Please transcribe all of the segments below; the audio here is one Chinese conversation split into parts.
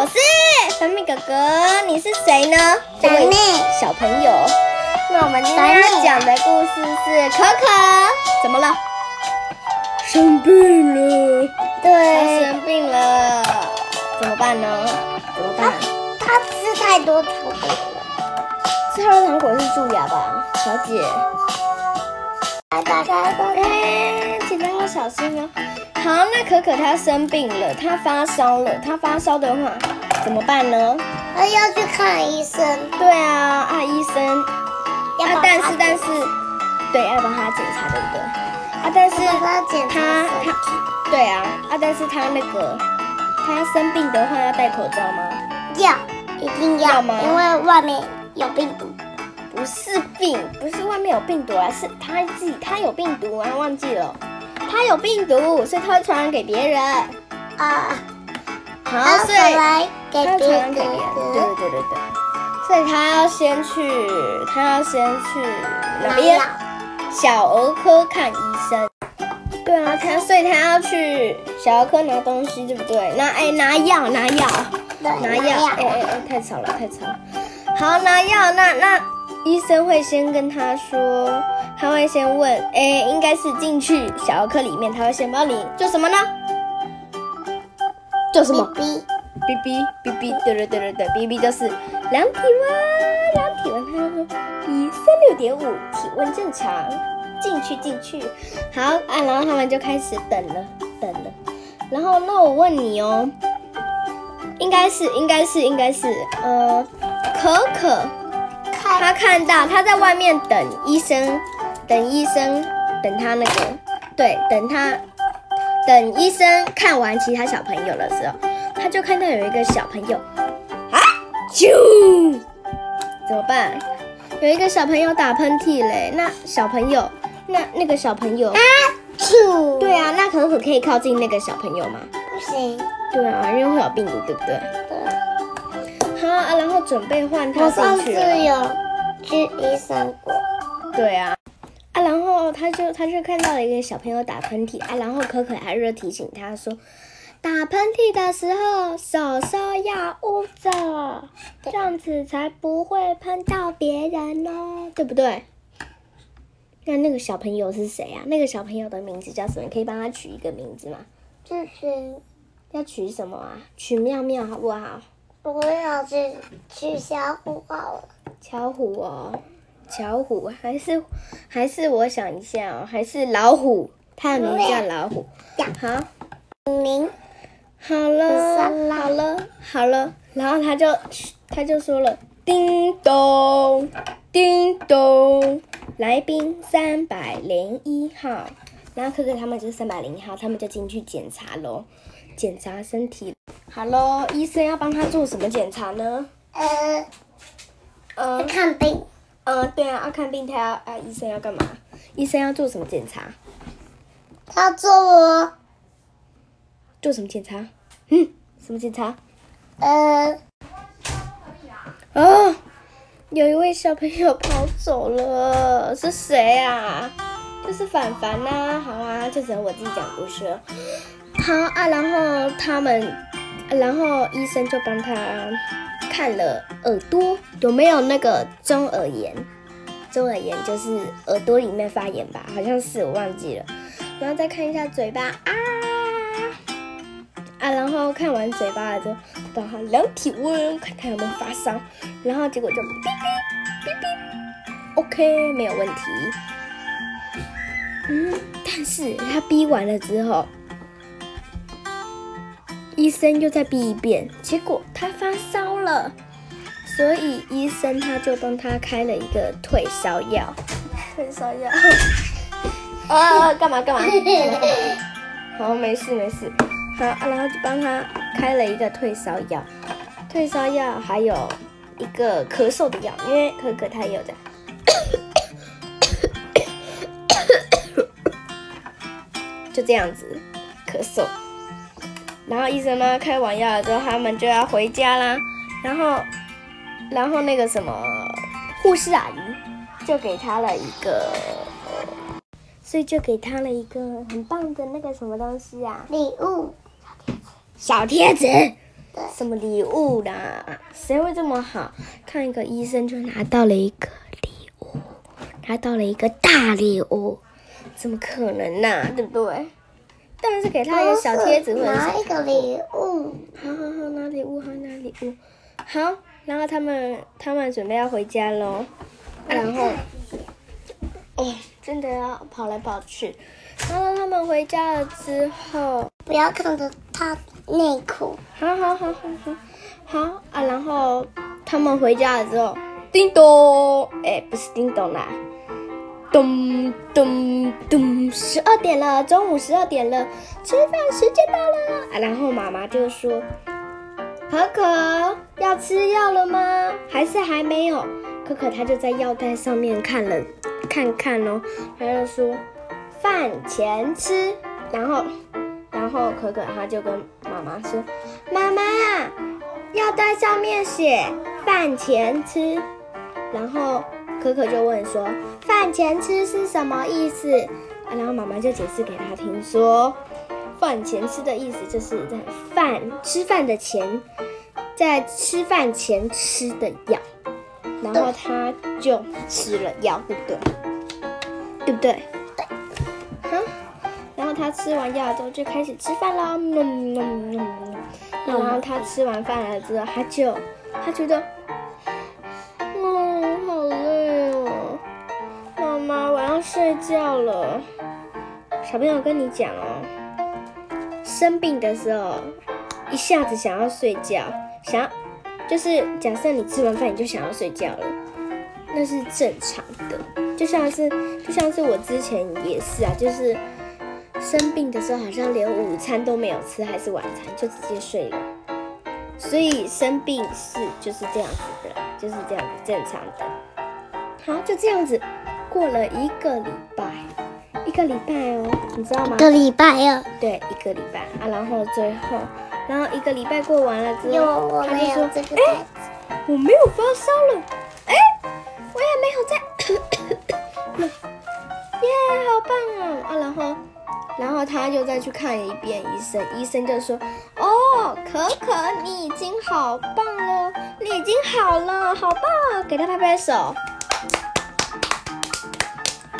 我是神秘哥哥，你是谁呢？这位小朋友。那我们今天要讲的故事是可可，怎么了？生病了，他对，生病了，怎么办呢？怎么办？他吃太多糖果了。吃太多糖果是蛀牙吧，小姐？来，打开，打开。哎，请大家要小心哦。好，那可可她生病了，她发烧了，她发烧的话怎么办呢？她要去看医生。对啊，啊医生，啊要但是但是，对，要帮她检查，对不对？啊但是要帮他检查他身体他对啊啊但是她那个她生病的话要戴口罩吗？要，一定要，要吗因为外面有病毒。不是病，不是外面有病毒啊，是他自己他有病毒啊，忘记了，他有病毒，所以他会传染给别人。啊，好，他所以给他传染给别人，对。对对对对，所以他要先去，他要先去哪边？小儿科看医生。对啊，他所以他要去小儿科拿东西，对不对？拿哎拿药拿药，拿药，哎哎哎，太吵了太吵了。好拿药，那那医生会先跟他说，他会先问，哎，应该是进去小儿科里面，他会先帮你做什么呢？做什么？B B B B B，对对对对对，B B 就是量体温，量体温，他说一三六点五，体温正常，进去进去，好啊，然后他们就开始等了等了，然后那我问你哦，应该是应该是应该是，呃，可可看他看到他在外面等医生，等医生，等他那个，对，等他等医生看完其他小朋友的时候，他就看到有一个小朋友啊，啾，怎么办？有一个小朋友打喷嚏嘞，那小朋友，那那个小朋友，啊，啾。对啊，那可可可以靠近那个小朋友吗？不行。对啊，因为会有病毒，对不对？准备换他我上次。有去医生过。对啊，啊，然后他就他就看到了一个小朋友打喷嚏啊，然后可可还是提醒他说，打喷嚏的时候手手要捂着，这样子才不会喷到别人哦，对不对？那那个小朋友是谁啊？那个小朋友的名字叫什么？你可以帮他取一个名字吗？就是要取什么啊？取妙妙好不好？不要去去小虎好了。巧虎哦，巧虎还是还是我想一下哦，还是老虎，它的名字叫老虎。好，您好了，好了，好了，然后他就他就说了，叮咚，叮咚，来宾三百零一号，然后可可他们就是三百零一号，他们就进去检查喽，检查身体。好喽，医生要帮他做什么检查呢？呃嗯、看病，嗯，对啊，要看病，他要啊，医生要干嘛？医生要做什么检查？他做我做什么检查？嗯，什么检查？呃哦，有一位小朋友跑走了，是谁啊？就是凡凡呐、好啊，就只有我自己讲故事了。好啊，然后他们，然后医生就帮他看了耳朵有没有那个中耳炎。中耳炎就是耳朵里面发炎吧，好像是我忘记了。然后再看一下嘴巴啊啊，然后看完嘴巴了之后，帮他量体温，看他有没有发烧。然后结果就哔哔哔哔，OK，没有问题。嗯，但是他逼完了之后，医生又再逼一遍，结果他发烧了，所以医生他就帮他开了一个退烧药。退烧药。啊，干嘛干嘛？好，没事没事。好，啊然后就帮他开了一个退烧药，退烧药还有一个咳嗽的药，因为可可他也有的。就这样子咳嗽，然后医生呢开完药了之后，他们就要回家啦。然后，然后那个什么护士阿姨就给他了一个，所以就给他了一个很棒的那个什么东西啊，礼物，小贴纸。小贴纸什么礼物啦？谁会这么好？看一个医生就拿到了一个礼物，拿到了一个大礼物，怎么可能呢、对不对？当然是给他一个小贴纸或者拿一小个礼物，好好好，拿礼物，好拿礼物，好。然后他们他们准备要回家喽，然后哦，真的要跑来跑去。然后他们回家了之后，不要看着他内裤。好好好好好好啊！然后他们回家了之后，叮咚，哎，不是叮咚啦，咚咚咚，十二点了，中午十二点了，吃饭时间到了啊！然后妈妈就说：“可可要吃药了吗？还是还没有？”可可他就在药袋上面看了看看哦，他就说：“饭前吃。”然后。然后可可他就跟妈妈说：“妈妈，药袋上面写饭前吃。”然后可可就问说：“饭前吃是什么意思？”啊，然后妈妈就解释给他听说：“饭前吃的意思就是在饭吃饭的前，在吃饭前吃的药。”然后他就吃了药，对不对？对不对？对。好。然后他吃完药之后就开始吃饭啦，嗯嗯嗯嗯。然后他吃完饭了之后，他就他觉得，睡觉了。小朋友跟你讲哦，生病的时候一下子想要睡觉，想要就是假设你吃完饭你就想要睡觉了，那是正常的。就像是就像是我之前也是啊，就是。生病的时候好像连午餐都没有吃，还是晚餐就直接睡了，所以生病是就是这样子的，就是这样子正常的。好，就这样子过了一个礼拜，一个礼拜哦，你知道吗一？个礼拜哦，对，一个礼拜啊，然后最后，然后一个礼拜过完了之后，我他就说没有这个袋子。我没有发烧了，哎，我也没有在，耶，好棒哦！啊，然后，然后他又再去看一遍医生，医生就说，哦，可可，你已经好棒了，你已经好了，好棒，给他拍拍手，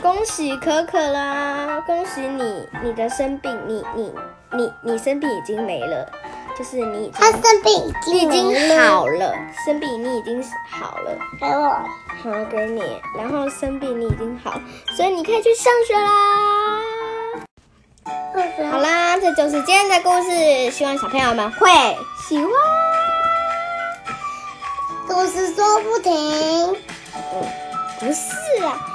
恭喜可可啦，恭喜你，你的生病，你你你你生病已经没了，就是你已经他生病已你已经好了，生病你已经好了，给我。好给你，然后生病你已经好，所以你可以去上学啦。好啦，这就是今天的故事，希望小朋友们会喜欢。故事说不停，不是啊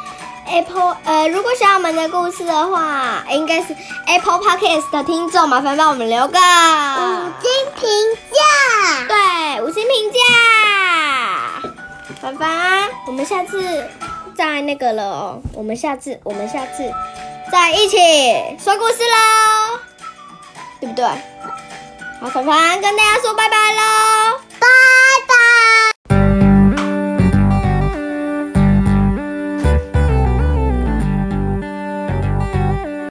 ，Apple 呃，如果喜欢我们的故事的话，应该是 Apple Podcast 的听众，麻烦帮我们留个五星评价。对五星评价。凡凡，我们下次再那个了哦，我们下次我们下次再一起说故事喽，对不对？好，凡凡跟大家说拜拜喽。